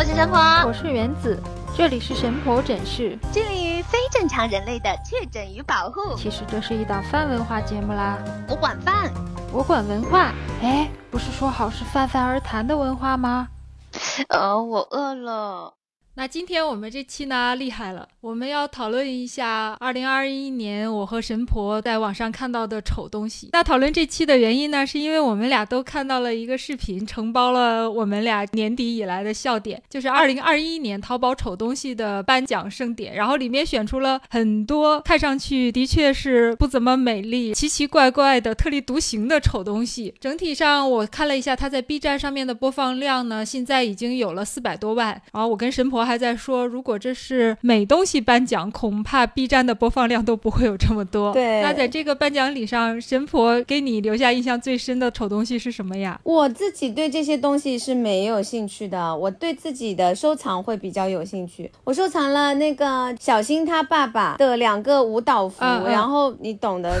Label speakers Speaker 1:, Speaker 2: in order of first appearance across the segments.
Speaker 1: 我是神婆，
Speaker 2: 我是原子，这里是神婆诊室，
Speaker 1: 致力于非正常人类的确诊与保护。
Speaker 2: 其实这是一档泛文化节目啦，
Speaker 1: 我管饭，
Speaker 2: 我管文化。哎，不是说好是泛泛而谈的文化吗？
Speaker 1: 呃，我饿了。
Speaker 2: 那今天我们这期呢厉害了，我们要讨论一下二零二一年我和神婆在网上看到的丑东西。那讨论这期的原因呢，是因为我们俩都看到了一个视频，承包了我们俩年底以来的笑点，就是二零二一年淘宝丑东西的颁奖盛典。然后里面选出了很多看上去的确是不怎么美丽、奇奇怪怪的、特立独行的丑东西。整体上我看了一下，它在 B 站上面的播放量呢，现在已经有了四百多万。然后我跟神婆。还在说，如果这是美东西颁奖，恐怕 B 站的播放量都不会有这么多。
Speaker 3: 对，
Speaker 2: 那在这个颁奖礼上，神婆给你留下印象最深的丑东西是什么呀？
Speaker 3: 我自己对这些东西是没有兴趣的，我对自己的收藏会比较有兴趣。我收藏了那个小新他爸爸的两个舞蹈服，然后你懂的。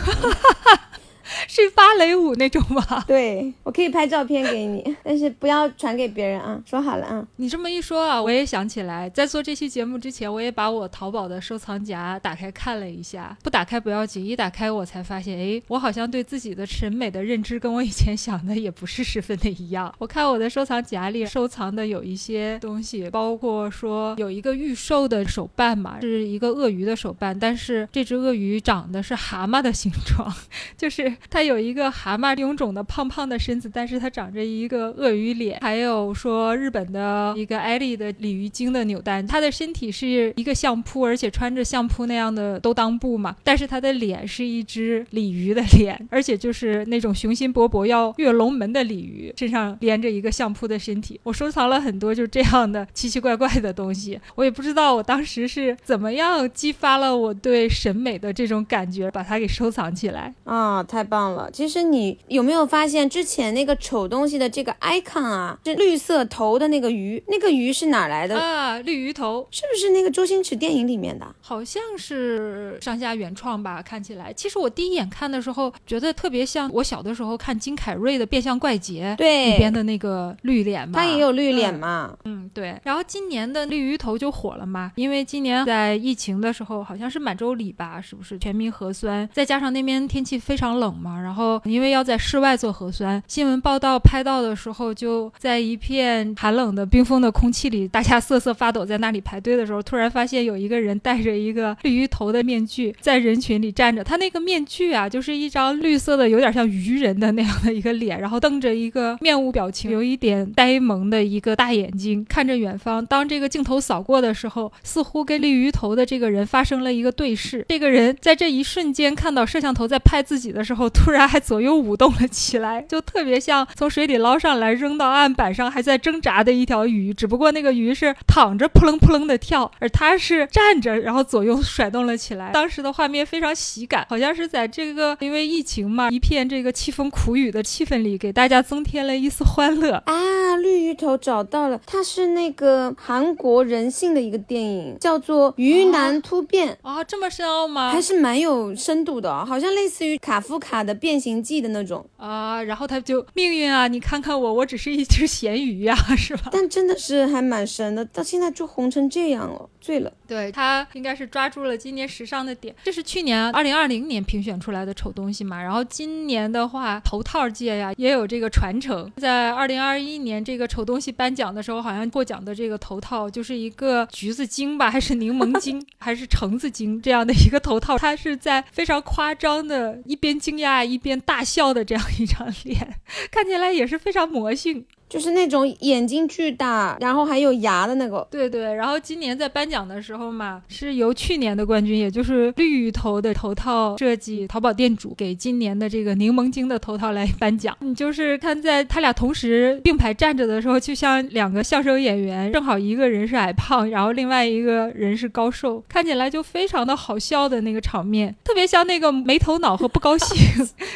Speaker 2: 是芭蕾舞那种吗？
Speaker 3: 对，我可以拍照片给你，但是不要传给别人啊。说好了啊。
Speaker 2: 你这么一说啊，我也想起来，在做这期节目之前，我也把我淘宝的收藏夹打开看了一下。不打开不要紧，一打开我才发现，哎，我好像对自己的审美的认知跟我以前想的也不是十分的一样。我看我的收藏夹里收藏的有一些东西，包括说有一个预售的手办嘛，是一个鳄鱼的手办，但是这只鳄鱼长得是蛤蟆的形状，就是。它有一个蛤蟆臃肿的胖胖的身子，但是它长着一个鳄鱼脸。还有说日本的一个艾丽的鲤鱼精的扭蛋，它的身体是一个相扑，而且穿着相扑那样的兜裆布嘛，但是它的脸是一只鲤鱼的脸，而且就是那种雄心勃勃要跃龙门的鲤鱼，身上连着一个相扑的身体。我收藏了很多就这样的奇奇怪怪的东西，我也不知道我当时是怎么样激发了我对审美的这种感觉，把它给收藏起来
Speaker 3: 啊，太棒！了，其实你有没有发现之前那个丑东西的这个 icon 啊，是绿色头的那个鱼，那个鱼是哪来的
Speaker 2: 啊？绿鱼头
Speaker 3: 是不是那个周星驰电影里面的？
Speaker 2: 好像是上下原创吧，看起来。其实我第一眼看的时候，觉得特别像我小的时候看金凯瑞的《变相怪杰》
Speaker 3: 对
Speaker 2: 里边的那个绿脸嘛，
Speaker 3: 他也有绿脸嘛。
Speaker 2: 嗯，对。然后今年的绿鱼头就火了嘛，因为今年在疫情的时候，好像是满洲里吧，是不是全民核酸？再加上那边天气非常冷嘛。然后，因为要在室外做核酸，新闻报道拍到的时候，就在一片寒冷的冰封的空气里，大家瑟瑟发抖，在那里排队的时候，突然发现有一个人戴着一个绿鱼头的面具，在人群里站着。他那个面具啊，就是一张绿色的，有点像鱼人的那样的一个脸，然后瞪着一个面无表情、有一点呆萌的一个大眼睛，看着远方。当这个镜头扫过的时候，似乎跟绿鱼头的这个人发生了一个对视。这个人在这一瞬间看到摄像头在拍自己的时候。突然还左右舞动了起来，就特别像从水里捞上来扔到案板上还在挣扎的一条鱼，只不过那个鱼是躺着扑棱扑棱的跳，而它是站着，然后左右甩动了起来。当时的画面非常喜感，好像是在这个因为疫情嘛，一片这个凄风苦雨的气氛里，给大家增添了一丝欢乐
Speaker 3: 啊！绿鱼头找到了，它是那个韩国人性的一个电影，叫做《鱼男突变》
Speaker 2: 啊，这么深奥吗？
Speaker 3: 还是蛮有深度的，好像类似于卡夫卡的。变形记的那种
Speaker 2: 啊，然后他就命运啊，你看看我，我只是一只咸鱼呀，是吧？
Speaker 3: 但真的是还蛮神的，到现在就红成这样了，醉了。
Speaker 2: 对他应该是抓住了今年时尚的点，这是去年二零二零年评选出来的丑东西嘛。然后今年的话，头套界呀也有这个传承，在二零二一年这个丑东西颁奖的时候，好像获奖的这个头套就是一个橘子精吧，还是柠檬精，还是橙子精这样的一个头套，他是在非常夸张的一边惊讶。一边大笑的这样一张脸，看起来也是非常魔性。
Speaker 3: 就是那种眼睛巨大，然后还有牙的那个。
Speaker 2: 对对，然后今年在颁奖的时候嘛，是由去年的冠军，也就是绿头的头套设计淘宝店主给今年的这个柠檬精的头套来颁奖。你就是看在他俩同时并排站着的时候，就像两个相声演员，正好一个人是矮胖，然后另外一个人是高瘦，看起来就非常的好笑的那个场面，特别像那个没头脑和不高兴，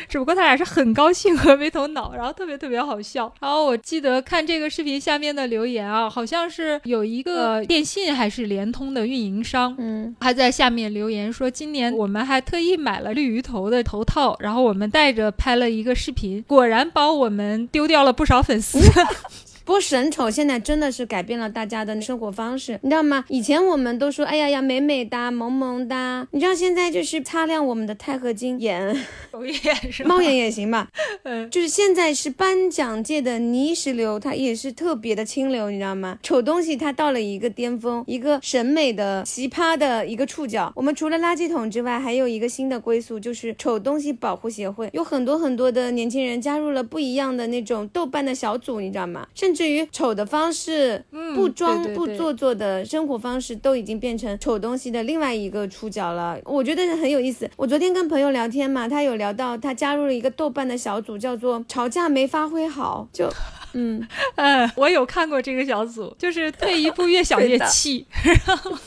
Speaker 2: 只不过他俩是很高兴和没头脑，然后特别特别好笑。然后我记。得看这个视频下面的留言啊，好像是有一个电信还是联通的运营商，嗯，还在下面留言说，今年我们还特意买了绿鱼头的头套，然后我们带着拍了一个视频，果然帮我们丢掉了不少粉丝。
Speaker 3: 不过神丑现在真的是改变了大家的生活方式，你知道吗？以前我们都说，哎呀呀，美美哒，萌萌哒。你知道现在就是擦亮我们的钛合金眼，
Speaker 2: 狗眼是
Speaker 3: 猫眼也行吧？
Speaker 2: 嗯，
Speaker 3: 就是现在是颁奖界的泥石流，它也是特别的清流，你知道吗？丑东西它到了一个巅峰，一个审美的奇葩的一个触角。我们除了垃圾桶之外，还有一个新的归宿，就是丑东西保护协会，有很多很多的年轻人加入了不一样的那种豆瓣的小组，你知道吗？甚至于丑的方式，不装不做作的生活方式，都已经变成丑东西的另外一个触角了。我觉得很有意思。我昨天跟朋友聊天嘛，他有聊到他加入了一个豆瓣的小组，叫做“吵架没发挥好”，就。嗯
Speaker 2: 嗯，我有看过这个小组，就是退一步越想越 气，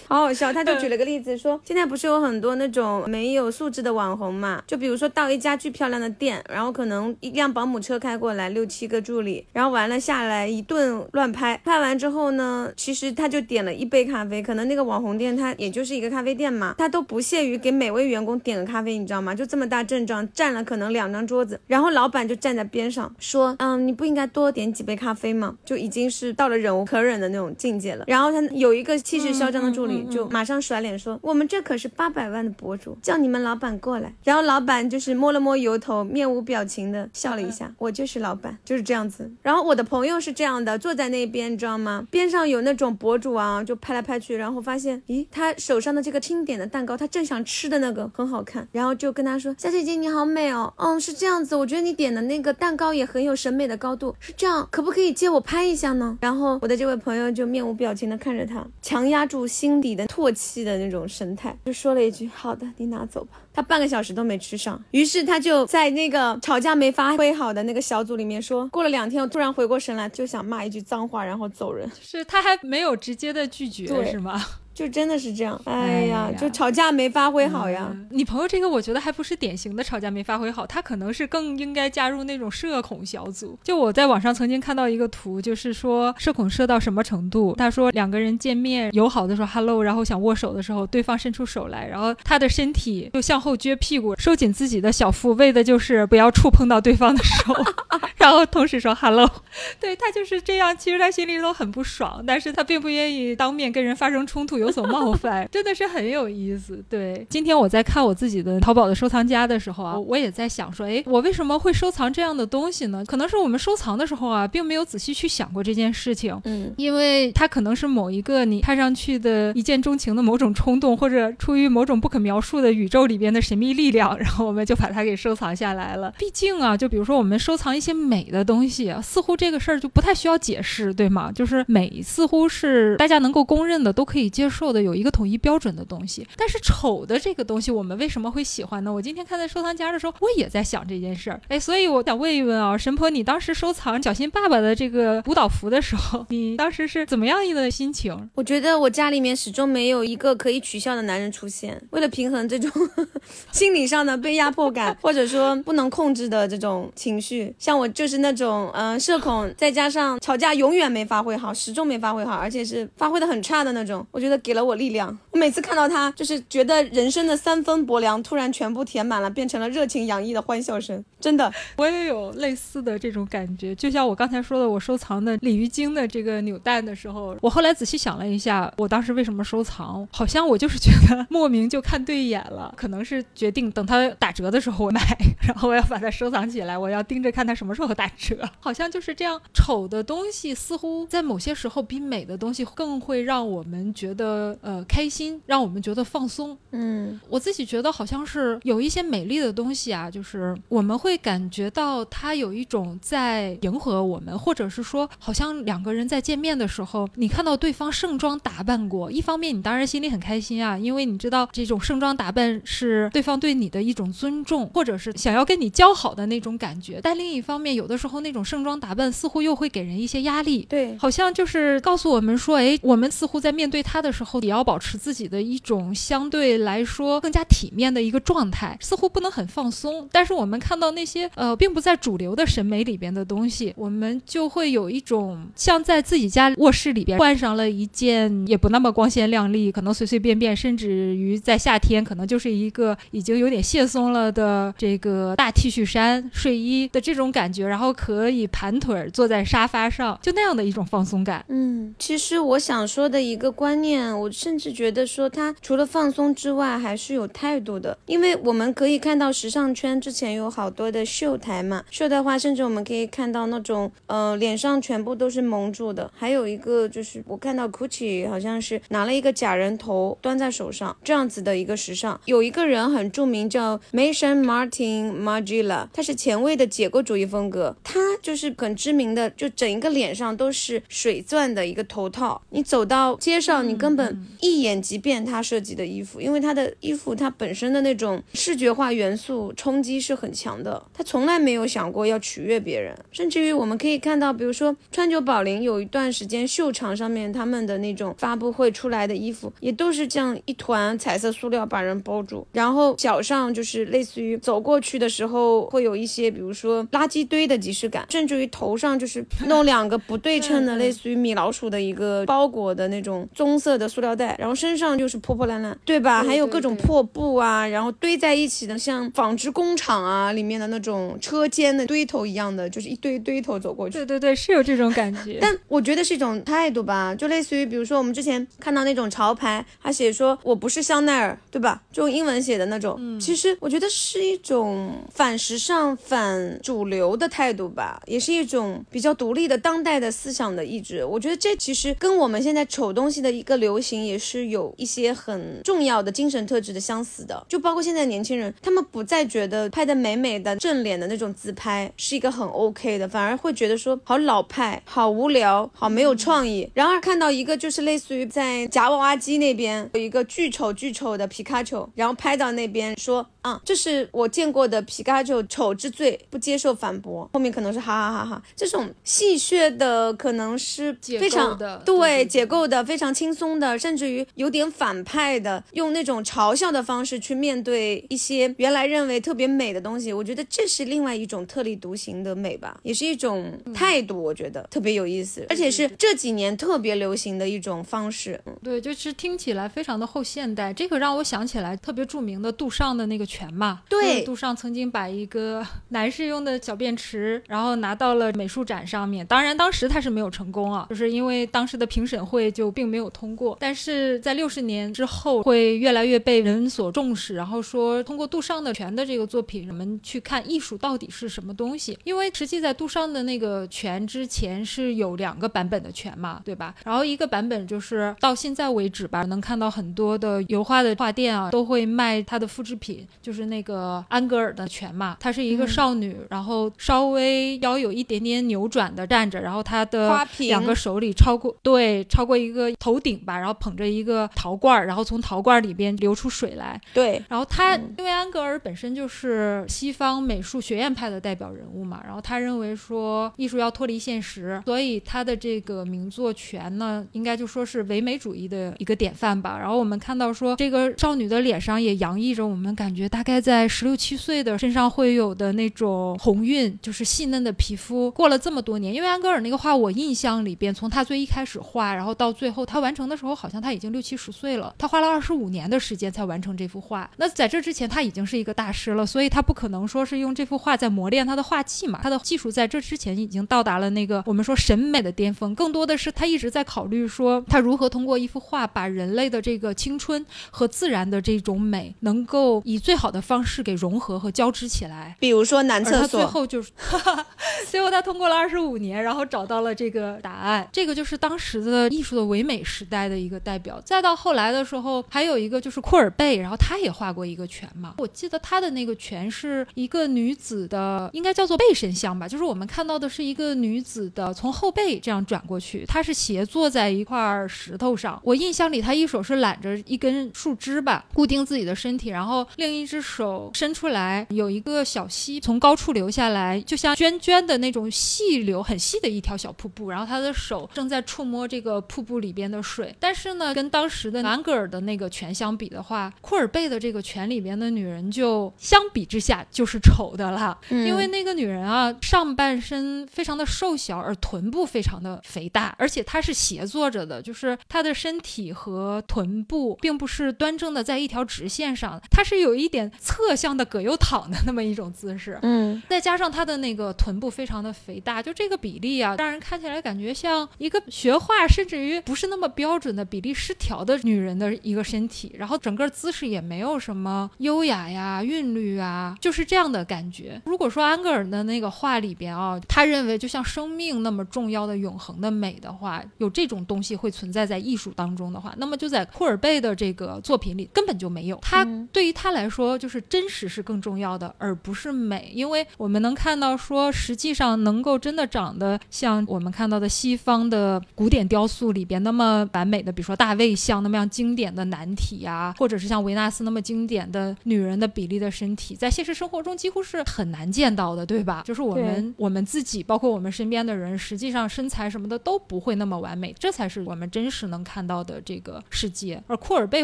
Speaker 3: 好好笑。他就举了个例子，说现在不是有很多那种没有素质的网红嘛？就比如说到一家巨漂亮的店，然后可能一辆保姆车开过来，六七个助理，然后完了下来一顿乱拍，拍完之后呢，其实他就点了一杯咖啡，可能那个网红店他也就是一个咖啡店嘛，他都不屑于给每位员工点个咖啡，你知道吗？就这么大阵仗，占了可能两张桌子，然后老板就站在边上说，嗯，你不应该多点。几杯咖啡嘛，就已经是到了忍无可忍的那种境界了。然后他有一个气势嚣张的助理，就马上甩脸说：“我们这可是八百万的博主，叫你们老板过来。”然后老板就是摸了摸油头，面无表情的笑了一下：“我就是老板，就是这样子。”然后我的朋友是这样的，坐在那边，你知道吗？边上有那种博主啊，就拍来拍去，然后发现，咦，他手上的这个轻点的蛋糕，他正想吃的那个很好看，然后就跟他说：“小姐姐你好美哦，嗯，是这样子，我觉得你点的那个蛋糕也很有审美的高度，是这样。”可不可以借我拍一下呢？然后我的这位朋友就面无表情的看着他，强压住心底的唾弃的那种神态，就说了一句：“好的，你拿走吧。”他半个小时都没吃上，于是他就在那个吵架没发挥好的那个小组里面说：“过了两天，我突然回过神来，就想骂一句脏话，然后走人。”
Speaker 2: 是他还没有直接的拒绝，是吗？
Speaker 3: 就真的是这样，哎呀，就吵架没发挥好呀。
Speaker 2: 你朋友这个，我觉得还不是典型的吵架没发挥好，他可能是更应该加入那种社恐小组。就我在网上曾经看到一个图，就是说社恐社到什么程度？他说两个人见面友好的时候，hello，然后想握手的时候，对方伸出手来，然后他的身体就向后撅屁股，收紧自己的小腹，为的就是不要触碰到对方的手，然后同时说 hello。对他就是这样，其实他心里都很不爽，但是他并不愿意当面跟人发生冲突。有所冒犯，真的是很有意思。对，今天我在看我自己的淘宝的收藏夹的时候啊，我也在想说，哎，我为什么会收藏这样的东西呢？可能是我们收藏的时候啊，并没有仔细去想过这件事情。嗯，因为它可能是某一个你看上去的一见钟情的某种冲动，或者出于某种不可描述的宇宙里边的神秘力量，然后我们就把它给收藏下来了。毕竟啊，就比如说我们收藏一些美的东西，似乎这个事儿就不太需要解释，对吗？就是美似乎是大家能够公认的，都可以接受。受的有一个统一标准的东西，但是丑的这个东西，我们为什么会喜欢呢？我今天看在收藏夹的时候，我也在想这件事儿。哎，所以我想问一问啊，神婆，你当时收藏小新爸爸的这个舞蹈服的时候，你当时是怎么样一个心情？
Speaker 3: 我觉得我家里面始终没有一个可以取笑的男人出现。为了平衡这种 心理上的被压迫感，或者说不能控制的这种情绪，像我就是那种嗯社恐，再加上吵架永远没发挥好，始终没发挥好，而且是发挥的很差的那种。我觉得给了我力量。我每次看到他，就是觉得人生的三分薄凉突然全部填满了，变成了热情洋溢的欢笑声。真的，
Speaker 2: 我也有类似的这种感觉。就像我刚才说的，我收藏的鲤鱼精的这个扭蛋的时候，我后来仔细想了一下，我当时为什么收藏？好像我就是觉得莫名就看对眼了，可能是决定等它打折的时候我买，然后我要把它收藏起来，我要盯着看它什么时候打折。好像就是这样，丑的东西似乎在某些时候比美的东西更会让我们觉得呃开心，让我们觉得放松。嗯，我自己觉得好像是有一些美丽的东西啊，就是我们会。感觉到他有一种在迎合我们，或者是说，好像两个人在见面的时候，你看到对方盛装打扮过，一方面你当然心里很开心啊，因为你知道这种盛装打扮是对方对你的一种尊重，或者是想要跟你交好的那种感觉。但另一方面，有的时候那种盛装打扮似乎又会给人一些压力，
Speaker 3: 对，
Speaker 2: 好像就是告诉我们说，哎，我们似乎在面对他的时候，也要保持自己的一种相对来说更加体面的一个状态，似乎不能很放松。但是我们看到那。些呃，并不在主流的审美里边的东西，我们就会有一种像在自己家卧室里边换上了一件也不那么光鲜亮丽，可能随随便便，甚至于在夏天可能就是一个已经有点卸松了的这个大 T 恤衫、睡衣的这种感觉，然后可以盘腿坐在沙发上，就那样的一种放松感。
Speaker 3: 嗯，其实我想说的一个观念，我甚至觉得说他除了放松之外，还是有态度的，因为我们可以看到时尚圈之前有好多的秀台嘛，秀的话，甚至我们可以看到那种呃脸上全部都是蒙住的，还有一个就是我看到 Gucci 好像是拿了一个假人头端在手上，这样子的一个时尚。有一个人很著名叫 Mason Martin Margiela，他是前卫的解构主义风格，他就是很知名的，就整一个脸上都是水钻的一个头套，你走到街上，你根本一眼即辨他设计的衣服，因为他的衣服它本身的那种视觉化元素冲击是很强的，他从来没有想过要取悦别人，甚至于我们可以看到，比如说川久保玲有一段时间秀场上面他们的那种发布会出来的衣服，也都是这样一团彩色塑料把人包住，然后脚上就是类似于走过去的时候会有一些，比如说垃圾堆的即视感，甚至于头上就是弄两个不对称的，类似于米老鼠的一个包裹的那种棕色的塑料袋，然后身上就是破破烂烂，对吧？还有各种破布啊，然后堆在一起的，像纺织工厂啊里面的那种车间的堆头一样的，就是一堆堆头走过去。
Speaker 2: 对对对，是有这种感觉。
Speaker 3: 但我觉得是一种态度吧，就类似于比如说我们之前看到那种潮牌，他写说我不是香奈儿，对吧？就用英文写的那种，其实我觉得是一种反时尚、反主流的态度吧，也是一种比较独立的当代的思想的意志。我觉得这其实跟我们现在丑东西的一个流行也是有一些很重要的精神特质的相似的，就包括现在年轻人，他们不再觉得拍的美美的正脸的那种自拍是一个很 OK 的，反而会觉得说好老派、好无聊、好没有创意。然而看到一个就是类似于在夹娃娃机那边有一个巨丑巨丑的皮卡丘，然后拍到那边说啊，这是我见过的皮卡丘丑之最，不接受反驳。后面可能是哈哈哈哈，这种戏谑的可能是非常
Speaker 2: 的
Speaker 3: 对解构的非常轻松的，甚至于有点反派的，用那种嘲笑的方式去面对一些原来认为特别美的东西。我觉得这是另外一种特立独行的美吧，也是一种态度，我觉得特别有意思，而且是这几年特别流行的一种方式。
Speaker 2: 对，就是听起来非常的后现代。这个让我想起来特别著名的杜尚的那个拳嘛。
Speaker 3: 对，
Speaker 2: 杜尚曾经把一个 男士用的小便池，然后拿到了美术展上面。当然，当时他是没有成功啊，就是因为当时的评审会就并没有通过。但是在六十年之后，会越来越被人所重视。然后说，通过杜尚的拳的这个作品，我们去看艺术到底是什么东西。因为实际在杜尚的那个拳之前是有两个版本的拳嘛，对吧？然后一个版本就是到现在为止吧，能看到很多的油画的画店啊，都会卖它的复制品，就是那个安格尔的拳嘛。她是一个少女，然后稍微腰有一点点扭转的站着，然后她的两个手里超过对超过一个头顶吧，然后捧着一个陶罐，然后从陶罐里边流出水来。
Speaker 3: 对，
Speaker 2: 然后他，因为安格尔本身就是西方美术学院派的代表人物嘛，然后他认为说艺术要脱离现实，所以他的这个名作《拳》呢，应该就说是唯美主义的一个典范吧。然后我们看到说，这个少女的脸上也洋溢着我们感觉大概在十六七岁的身上会有的那种红晕，就是细嫩的皮肤。过了这么多年，因为安格尔那个画，我印象里边，从他最一开始画，然后到最后他完成的时候，好像他已经六七十岁了，他花了二十五年的时间才完成这幅画。那在这之前，他已经是一个大师了，所以他不可能说是用这幅画在磨练他的画技嘛。他的技术在这之前已经到达了那个我们说审美的巅峰，更多的是他一直在考虑说他如何通过一幅画把人类的这个青春和自然的这种美能够以最好的方式给融合和交织起来。
Speaker 3: 比如说男厕
Speaker 2: 所他最，后就是，最后他通过了二十五年，然后找到了这个答案。这个就是当时的艺术的唯美时代的一个代表。再到后来的时候，还有一个就是库尔贝，然后他也画过一个泉嘛。我记得他的那个泉是一个女子的，应该叫做背身像吧，就是我们看到的是一个女子的从后背这样转过去，她是斜坐在一块石头上。我印象里，她一手是揽着一根树枝吧，固定自己的身体，然后另一只手伸出来，有一个小溪从高处流下来，就像涓涓的那种细流，很细的一条小瀑布。然后她的手正在触摸这个瀑布里边的水。是呢，跟当时的南格尔的那个拳相比的话，库尔贝的这个拳里边的女人就相比之下就是丑的了。因为那个女人啊，上半身非常的瘦小，而臀部非常的肥大，而且她是斜坐着的，就是她的身体和臀部并不是端正的在一条直线上，她是有一点点侧向的葛优躺的那么一种姿势。
Speaker 3: 嗯，
Speaker 2: 再加上她的那个臀部非常的肥大，就这个比例啊，让人看起来感觉像一个学画，甚至于不是那么标准的比例失调的女人的一个身体。然后整个姿势也没有什么优雅呀、韵律啊，就是这样的感觉。如果说安格尔的那个画里边啊，他认为就像生命那么重要的永恒的美的话，有这种东西会存在在艺术当中的话，那么就在库尔贝的这个作品里根本就没有。他对于他来说，就是真实是更重要的，而不是美。因为我们能看到说，实际上能够真的长得像我们看到的西方的古典雕塑里边那么完美的，比如说大卫像那么样经典的男体呀，或者是像维纳斯那么经典的女人的比例的身体，在现实生活中几乎是很难见到的，对吧？就是我们我们自己，包括我们身边的人，实际上身材什么的都不会那么完美，这才是我们真实能看到的这个世界。而库尔贝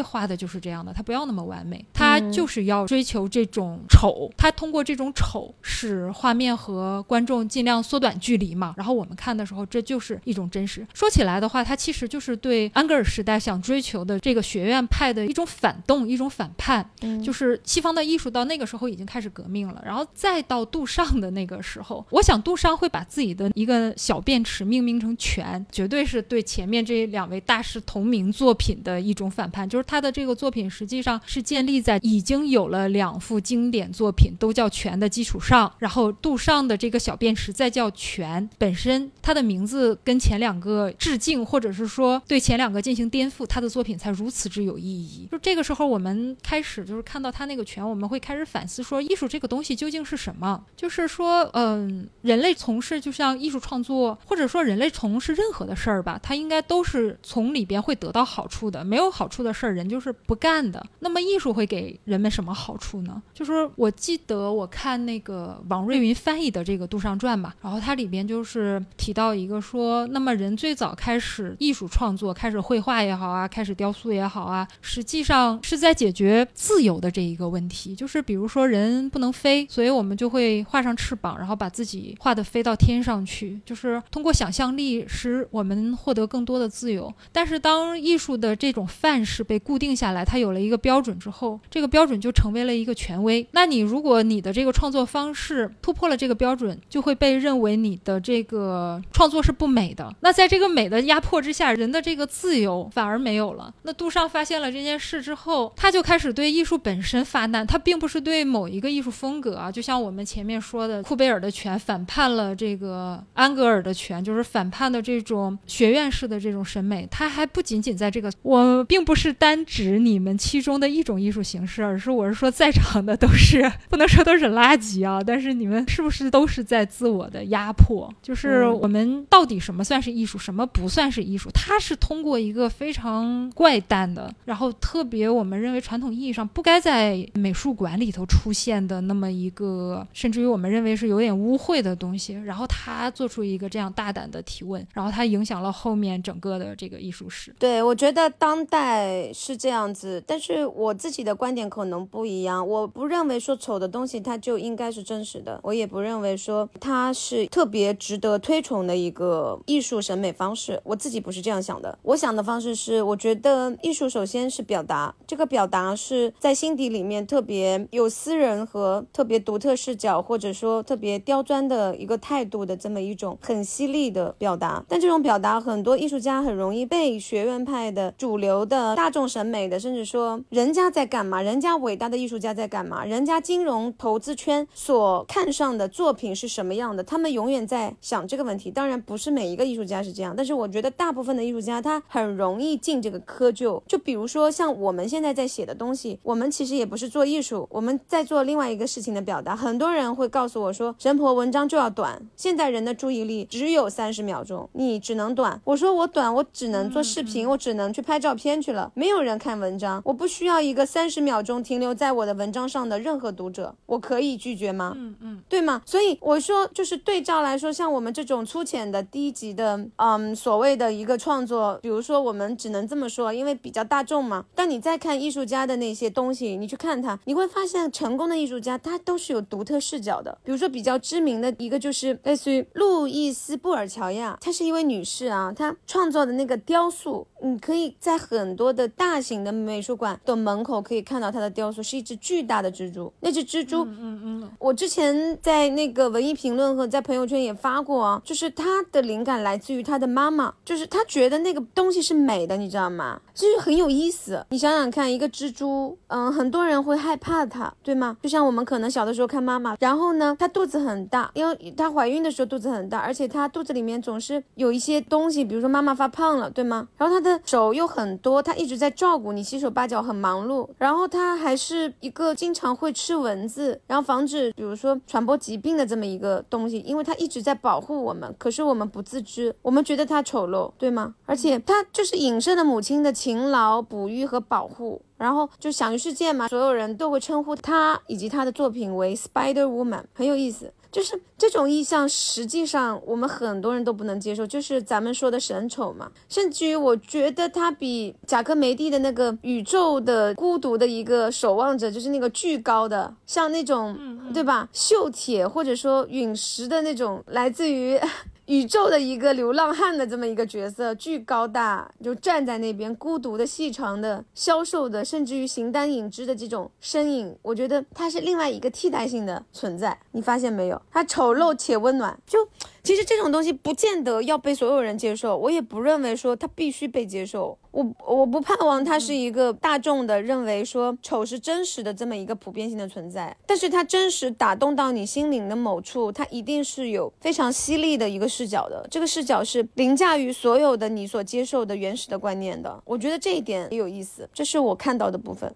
Speaker 2: 画的就是这样的，他不要那么完美，他就是要追求这种丑，他通过这种丑使画面和观众尽量缩短距离嘛。然后我们看的时候，这就是一种真实。说起来的话，他其实就是对安格尔时代想追求的这个学院派的一种反动，一种反叛。就是西方的艺术到那个时候已经开始革命了，然后再到杜尚的那个时候，我想杜尚会把自己的一个小便池命名成泉，绝对是对前面这两位大师同名作品的一种反叛。就是他的这个作品实际上是建立在已经有了两幅经典作品都叫泉的基础上，然后杜尚的这个小便池再叫泉本身，它的名字跟前两个致敬，或者是说对前两个进行颠覆，他的作品才如此之有意义。就这个时候，我们开始就是看到他那个权，我们会开始反思说，艺术这个东西究竟是什么？就是说，嗯，人类从事就像艺术创作，或者说人类从事任何的事儿吧，它应该都是从里边会得到好处的。没有好处的事儿，人就是不干的。那么艺术会给人们什么好处呢？就是我记得我看那个王瑞云翻译的这个《杜尚传》吧，然后它里边就是提到一个说，那么人最早开始艺术创作，开始会绘画也好啊，开始雕塑也好啊，实际上是在解决自由的这一个问题。就是比如说人不能飞，所以我们就会画上翅膀，然后把自己画的飞到天上去，就是通过想象力使我们获得更多的自由。但是当艺术的这种范式被固定下来，它有了一个标准之后，这个标准就成为了一个权威。那你如果你的这个创作方式突破了这个标准，就会被认为你的这个创作是不美的。那在这个美的压迫之下，人的这个自由反而没有了。那杜尚发现了这件事之后，他就开始对艺术本身发难。他并不是对某一个艺术风格啊，就像我们前面说的，库贝尔的拳反叛了这个安格尔的拳，就是反叛的这种学院式的这种审美。他还不仅仅在这个，我并不是单指你们其中的一种艺术形式，而是我是说在场的都是不能说都是垃圾啊。但是你们是不是都是在自我的压迫？就是我们到底什么算是艺术，什么不算是艺术？它是通过一个非常怪诞的，然后特别我们认为传统意义上不该在美术馆里头出现的那么一个，甚至于我们认为是有点污秽的东西，然后他做出一个这样大胆的提问，然后他影响了后面整个的这个艺术史。
Speaker 3: 对，我觉得当代是这样子，但是我自己的观点可能不一样。我不认为说丑的东西它就应该是真实的，我也不认为说它是特别值得推崇的一个艺术审美方式。我自己不是这样想的，我想的方式是，我觉得艺术首先是表达，这个表达是在心底里面特别有私人和特别独特视角，或者说特别刁钻的一个态度的这么一种很犀利的表达。但这种表达，很多艺术家很容易被学院派的主流的大众审美的，甚至说人家在干嘛，人家伟大的艺术家在干嘛，人家金融投资圈所看上的作品是什么样的，他们永远在想这个问题。当然不是每一个艺术家是这样，但是我觉得大部分的艺术家他很容易进这个窠臼。就比如说像我们现在在写的东西，我们其实也不是做艺术，我们在做另外一个事情的表达。很多人会告诉我说，神婆文章就要短，现在人的注意力只有三十秒钟，你只能短。我说我短，我只能做视频，我只能去拍照片去了，没有人看文章，我不需要一个三十秒钟停留在我的文章上的任何读者，我可以拒绝吗？
Speaker 2: 嗯嗯，
Speaker 3: 对吗？所以我说，就是对照来说，像我们这种粗浅的、低级的，嗯，所谓的一个创作，比如说我们只能这么说，因为比较大众嘛。但你再看艺术家的那些东西，你去看他，你会发现成功的艺术家他都是有独特视角的。比如说比较知名的一个就是类似于路易斯·布尔乔亚，她是一位女士啊，她创作的那个雕塑，你可以在很多的大型的美术馆的门口可以看到她的雕塑，是一只巨大的蜘蛛，那只蜘蛛，
Speaker 2: 嗯嗯，
Speaker 3: 我之前在那个文艺评论和在朋友圈也发过啊，就是她的灵感来自于她的妈妈，就是她觉得那个东西是美的，你知道吗？就是很有意思。你想想看，一个蜘蛛，嗯，很多人会害怕它，对吗？就像我们可能小的时候看妈妈，然后呢，她肚子很大，因为她怀孕的时候肚子很大，而且她肚子里面总是有一些东西，比如说妈妈发胖了，对吗？然后她的手又很多，她一直在照顾你，七手八脚很忙碌，然后她还是一个经常会吃蚊子，然后防止比如说传播疾病的这么一个东西，因为她一直在保护我们，可是我们不自知，我们觉得她丑陋，对吗？而且她就是隐射了母亲的勤劳、哺育和保护。然后就享誉世界嘛，所有人都会称呼她以及她的作品为 Spider Woman，很有意思。就是这种意象，实际上我们很多人都不能接受，就是咱们说的神丑嘛。甚至于，我觉得它比贾科梅蒂的那个宇宙的孤独的一个守望者，就是那个巨高的，像那种，对吧？锈铁或者说陨石的那种，来自于。宇宙的一个流浪汉的这么一个角色，巨高大，就站在那边，孤独的、细长的、消瘦的，甚至于形单影只的这种身影，我觉得他是另外一个替代性的存在。你发现没有？他丑陋且温暖，就。其实这种东西不见得要被所有人接受，我也不认为说它必须被接受。我我不盼望它是一个大众的认为说丑是真实的这么一个普遍性的存在，但是它真实打动到你心灵的某处，它一定是有非常犀利的一个视角的。这个视角是凌驾于所有的你所接受的原始的观念的。我觉得这一点也有意思，这是我看到的部分。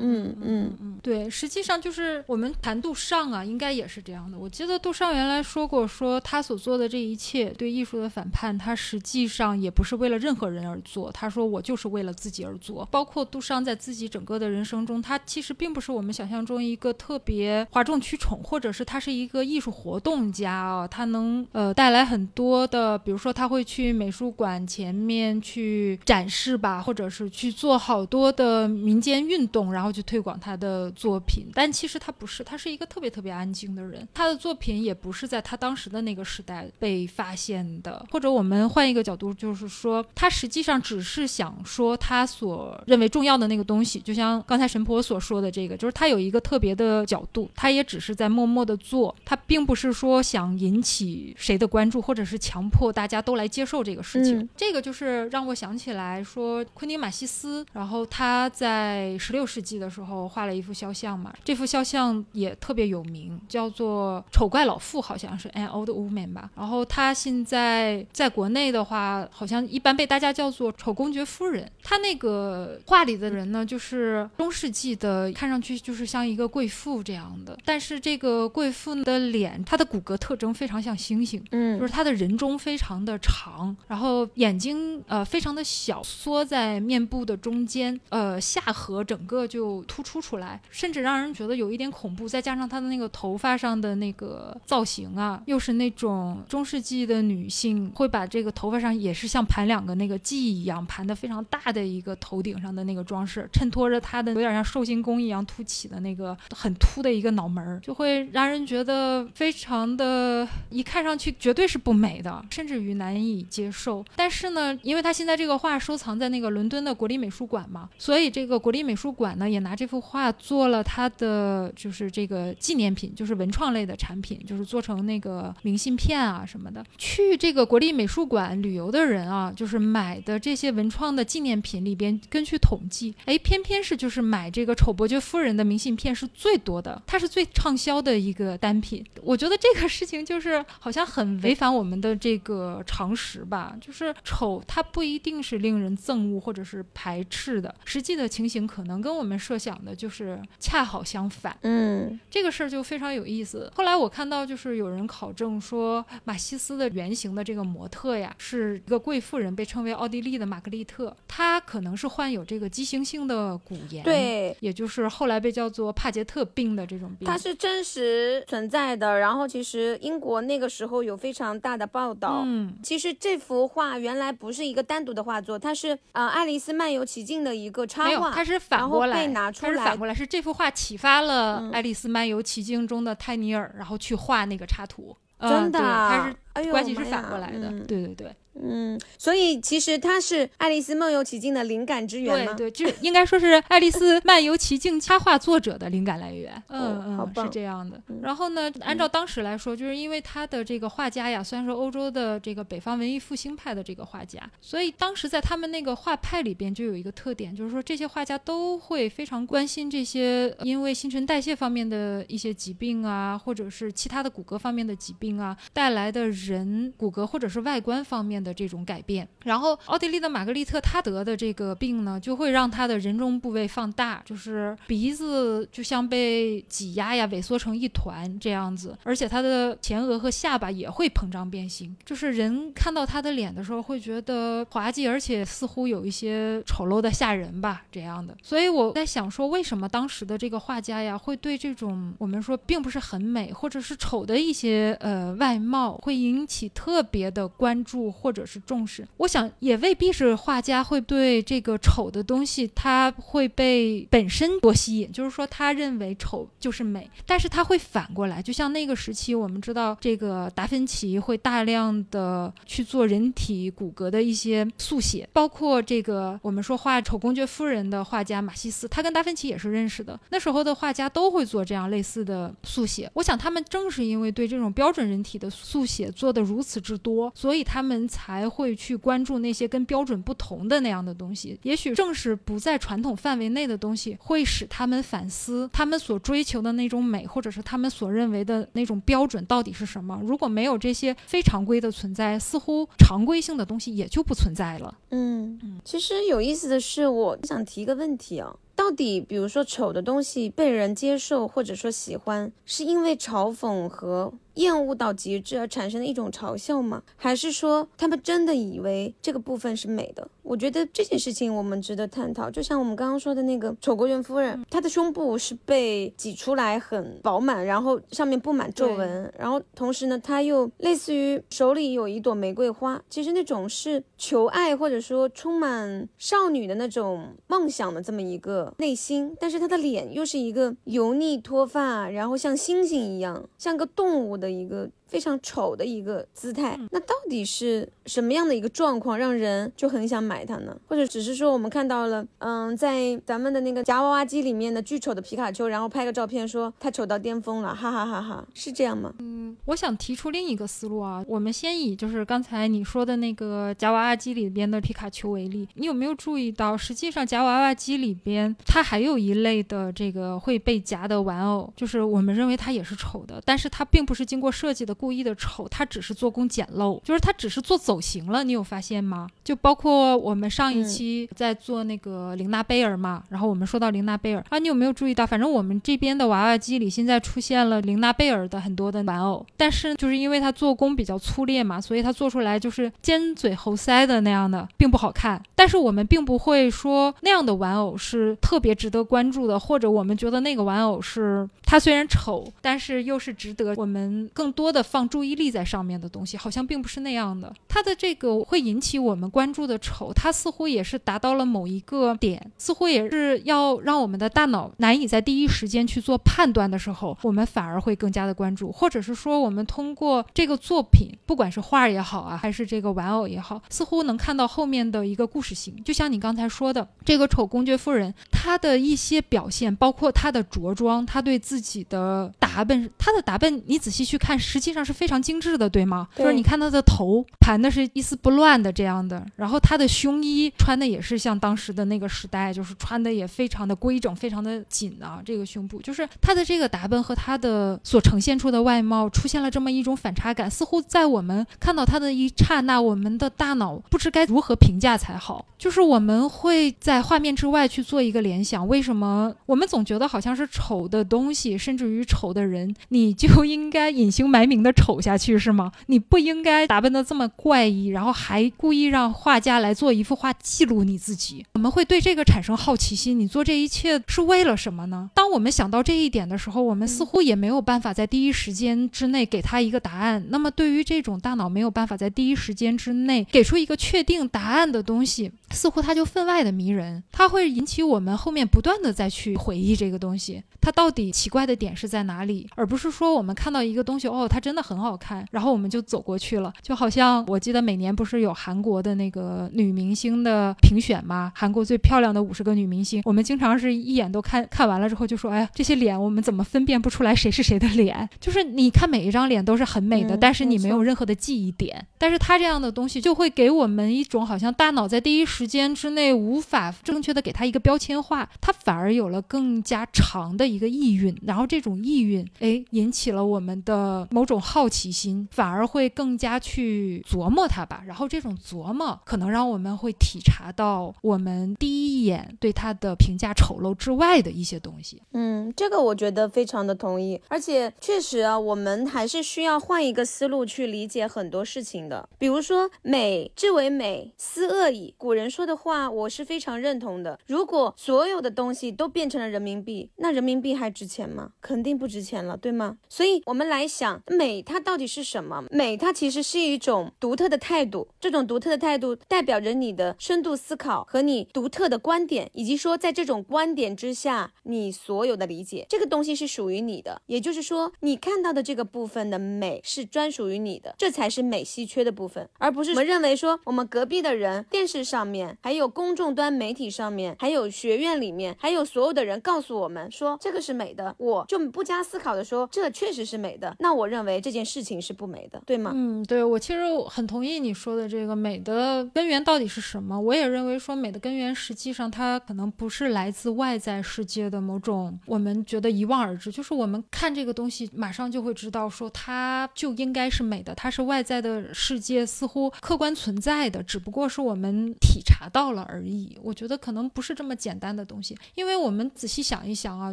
Speaker 3: 嗯嗯嗯，
Speaker 2: 对，实际上就是我们谈杜尚啊，应该也是这样的。我记得杜尚原来说过，说他所做的这一切对艺术的反叛，他实际上也不是为了任何人而做。他说我就是为了自己而做。包括杜尚在自己整个的人生中，他其实并不是我们想象中一个特别哗众取宠，或者是他是一个艺术活动家啊，他能呃带来很多的，比如说他会去美术馆前面去展示吧，或者是去做好多的民间运动，然然后去推广他的作品，但其实他不是，他是一个特别特别安静的人。他的作品也不是在他当时的那个时代被发现的。或者我们换一个角度，就是说，他实际上只是想说他所认为重要的那个东西。就像刚才神婆所说的这个，就是他有一个特别的角度，他也只是在默默的做，他并不是说想引起谁的关注，或者是强迫大家都来接受这个事情。这个就是让我想起来说，昆汀马西斯，然后他在十六世纪。的时候画了一幅肖像嘛，这幅肖像也特别有名，叫做《丑怪老妇》，好像是 An Old Woman 吧。然后她现在在国内的话，好像一般被大家叫做丑公爵夫人。她那个画里的人呢，就是中世纪的，看上去就是像一个贵妇这样的。但是这个贵妇的脸，她的骨骼特征非常像猩猩，嗯，就是她的人中非常的长，然后眼睛呃非常的小，缩在面部的中间，呃下颌整个就。就突出出来，甚至让人觉得有一点恐怖。再加上她的那个头发上的那个造型啊，又是那种中世纪的女性会把这个头发上也是像盘两个那个髻一样盘的非常大的一个头顶上的那个装饰，衬托着她的有点像寿星公一样凸起的那个很凸的一个脑门儿，就会让人觉得非常的，一看上去绝对是不美的，甚至于难以接受。但是呢，因为她现在这个画收藏在那个伦敦的国立美术馆嘛，所以这个国立美术馆呢。也拿这幅画做了他的就是这个纪念品，就是文创类的产品，就是做成那个明信片啊什么的。去这个国立美术馆旅游的人啊，就是买的这些文创的纪念品里边，根据统计，哎，偏偏是就是买这个丑伯爵夫人的明信片是最多的，它是最畅销的一个单品。我觉得这个事情就是好像很违反我们的这个常识吧，就是丑它不一定是令人憎恶或者是排斥的，实际的情形可能跟我们。设想的就是恰好相反，
Speaker 3: 嗯，
Speaker 2: 这个事儿就非常有意思。后来我看到就是有人考证说，马西斯的原型的这个模特呀，是一个贵妇人，被称为奥地利的玛格丽特，她可能是患有这个畸形性的骨炎，
Speaker 3: 对，
Speaker 2: 也就是后来被叫做帕杰特病的这种病。
Speaker 3: 它是真实存在的，然后其实英国那个时候有非常大的报道。
Speaker 2: 嗯，
Speaker 3: 其实这幅画原来不是一个单独的画作，它是啊《爱丽丝漫游奇境》的一个插画，
Speaker 2: 它是反过来。
Speaker 3: 拿出来，
Speaker 2: 是反过来，是这幅画启发了《爱丽丝漫游奇境》中的泰尼尔，然后去画那个插图。
Speaker 3: 真的，
Speaker 2: 它是关系是反过来的。对对对。
Speaker 3: 嗯，所以其实它是《爱丽丝梦游奇境》的灵感之源吗？
Speaker 2: 对对，就应该说是《爱丽丝漫游奇境》插画作者的灵感来源。
Speaker 3: 哦
Speaker 2: 嗯嗯，是这样的
Speaker 3: 嗯。
Speaker 2: 然后呢，按照当时来说，就是因为他的这个画家呀，虽然说欧洲的这个北方文艺复兴派的这个画家，所以当时在他们那个画派里边就有一个特点，就是说这些画家都会非常关心这些因为新陈代谢方面的一些疾病啊，或者是其他的骨骼方面的疾病啊带来的人骨骼或者是外观方面的这种改变。然后奥地利的玛格丽特她得的这个病呢，就会让她的人中部位放大，就是鼻子就像被挤压呀、萎缩成一团这样子，而且她的前额和下巴也会膨胀变形，就是人看到她的脸的时候会觉得滑稽，而且似乎有一些丑陋的吓人吧，这样的。所以我在想说，为什么当时的这个画家呀，会对这种我们说并不是很美或者是丑的一些呃外貌，会引起特别的关注或或者是重视？我想也未必是画家会对这个丑的东西，他会被本身多吸引，就是说他认为丑就是美，但是他会反过来，就像那个时期，我们知道这个达芬奇会大量的去做人体骨骼的一些速写，包括这个我们说画《丑公爵夫人》的画家马西斯，他跟达芬奇也是认识的。那时候的画家都会做这样类似的速写。我想他们正是因为对这种标准人体的速写做的如此之多，所以他们才会去关注那些跟标准不同的那样的东西。也许正是不在传统范围内的东西，会使他们反思他们所追求的那种美，或者是他们所认为的那种标准到底是什么。如果没有这些非常规的存在，似乎常规性的东西也就不存在了。
Speaker 3: 嗯，其实有意思的是，我想提一个问题啊，到底比如说丑的东西被人接受或者说喜欢，是因为嘲讽和厌恶到极致而产生的一种嘲笑吗？还是说他们真的以为这个部分是美的？我觉得这件事情我们值得探讨。就像我们刚刚说的那个丑国元夫人，她的胸部是被挤出来很饱满，然后上面布满皱纹，然后同时呢，她又类似于手里有一朵玫瑰花，其实那种是求爱或者说充满少女的那种梦想的这么一个内心，但是她的脸又是一个油腻脱发，然后像星星一样，像个动物的一个。非常丑的一个姿态，那到底是什么样的一个状况让人就很想买它呢？或者只是说我们看到了，嗯，在咱们的那个夹娃娃机里面的巨丑的皮卡丘，然后拍个照片说它丑到巅峰了，哈哈哈哈，是这样吗？
Speaker 2: 嗯我想提出另一个思路啊，我们先以就是刚才你说的那个夹娃娃机里边的皮卡丘为例，你有没有注意到，实际上夹娃娃机里边它还有一类的这个会被夹的玩偶，就是我们认为它也是丑的，但是它并不是经过设计的故意的丑，它只是做工简陋，就是它只是做走形了，你有发现吗？就包括我们上一期在做那个玲娜贝尔嘛，然后我们说到玲娜贝尔啊，你有没有注意到？反正我们这边的娃娃机里现在出现了玲娜贝尔的很多的玩偶，但是就是因为它做工比较粗劣嘛，所以它做出来就是尖嘴猴腮的那样的，并不好看。但是我们并不会说那样的玩偶是特别值得关注的，或者我们觉得那个玩偶是它虽然丑，但是又是值得我们更多的放注意力在上面的东西，好像并不是那样的。它的这个会引起我们关注的丑，它似乎也是达到了某一个点，似乎也是要让我们的大脑难以在第一时间去做判断的时候，我们反而会更加的关注，或者是说我们通过这个作品，不管是画也好啊，还是这个玩偶也好，似乎能看到后面的一个故事性。就像你刚才说的，这个丑公爵夫人，她的一些表现，包括她的着装，她对自己的打扮，她的打扮，你仔细去看，实际上是非常精致的，对吗？
Speaker 3: 对。
Speaker 2: 就是你看他的头盘的是一丝不乱的这样的，然后他的胸衣穿的也是像当时的那个时代，就是穿的也非常的规整，非常的紧啊，这个胸部，就是他的这个打扮和他的所呈现出的外貌出现了这么一种反差感，似乎在我们看到他的一刹那，我们的大脑不知该如何评价才好，就是我们会在画面之外去做一个联想，为什么我们总觉得好像是丑的东西，甚至于丑的人，你就应该隐姓埋名的丑下去是吗？你不应该打扮的这么怪异，然后还故意让画家来做一幅画记录你自己。我们会对这个产生好奇心，你做这一切是为了什么呢？当我们想到这一点的时候，我们似乎也没有办法在第一时间之内给他一个答案。那么，对于这种大脑没有办法在第一时间之内给出一个确定答案的东西，似乎它就分外的迷人，它会引起我们后面不断的再去回忆这个东西，它到底奇怪的点是在哪里，而不是说我们看到一个东西，哦，它真的很好看，然后我们就走过去了，就好像我记得每年不是有韩国的那个女明星的评选吗？韩国最漂亮的五十个女明星，我们经常是一眼都看看完了之后就说，哎呀，这些脸我们怎么分辨不出来谁是谁的脸？就是你看每一张脸都是很美的，但是你没有任何的记忆点。但是他这样的东西就会给我们一种好像大脑在第一时间之内无法正确的给他一个标签化，它反而有了更加长的一个意蕴，然后这种意蕴，哎，引起了我们的某种好奇心，反而会更加去琢磨它吧。然后这种琢磨可能让我们会体察到我们第一眼对它的评价丑陋之外的一些东西。
Speaker 3: 嗯，这个我觉得非常的同意，而且确实啊，我们还是需要换一个思路去理解很多事情的。比如说，美之为美，斯恶已。古人说的话，我是非常认同的。如果所有的东西都变成了人民币，那人民币还值钱吗？肯定不值钱了，对吗？所以，我们来想，美美它到底是什么？美它其实是一种独特的态度，这种独特的态度代表着你的深度思考和你独特的观点，以及说在这种观点之下，你所有的理解，这个东西是属于你的。也就是说，你看到的这个部分的美是专属于你的，这才是美稀缺的部分，而不是我们认为说我们隔壁的人电视上面，还有公众端媒体上面，还有学院里面，还有所有的人告诉我们说这个是美的，我就不加思考的说这确实是美的，那我认为这件事情是不美的，对吗？
Speaker 2: 嗯，对我其实很同意你说的这个美的根源到底是什么？我也认为说美的根源实际上它可能不是来自外在世界的某种我们觉得一望而知，就是我们看这个东西马上就会知道说它就应该是美的，它是外在的世界似乎客观存在的，只不过是我们体察到了而已。我觉得可能不是这么简单的东西，因为我们仔细想一想啊，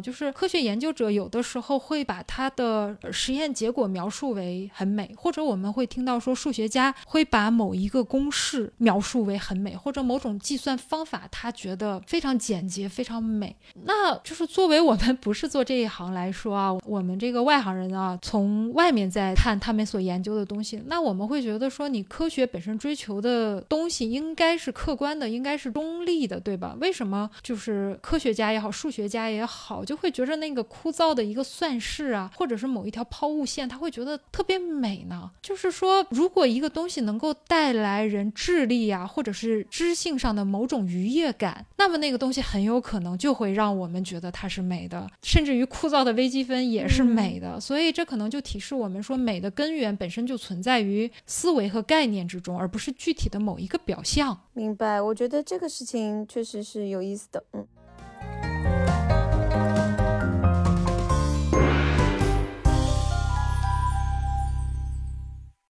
Speaker 2: 就是科学研究者有的时候会把他的实验结果描述数为很美，或者我们会听到说数学家会把某一个公式描述为很美，或者某种计算方法他觉得非常简洁、非常美。那就是作为我们不是做这一行来说啊，我们这个外行人啊，从外面在看他们所研究的东西，那我们会觉得说，你科学本身追求的东西应该是客观的，应该是中立的，对吧？为什么就是科学家也好，数学家也好，就会觉着那个枯燥的一个算式啊，或者是某一条抛物线，他会觉得特别美呢？就是说，如果一个东西能够带来人智力啊，或者是知性上的某种愉悦感，那么那个东西很有可能就会让我们觉得它是美的，甚至于枯燥的微积分也是美的。所以这可能就提示我们说，美的根源本身就存在于思维和概念之中，而不是具体的某一个表象。
Speaker 3: 明白，我觉得这个事情确实是有意思的，嗯。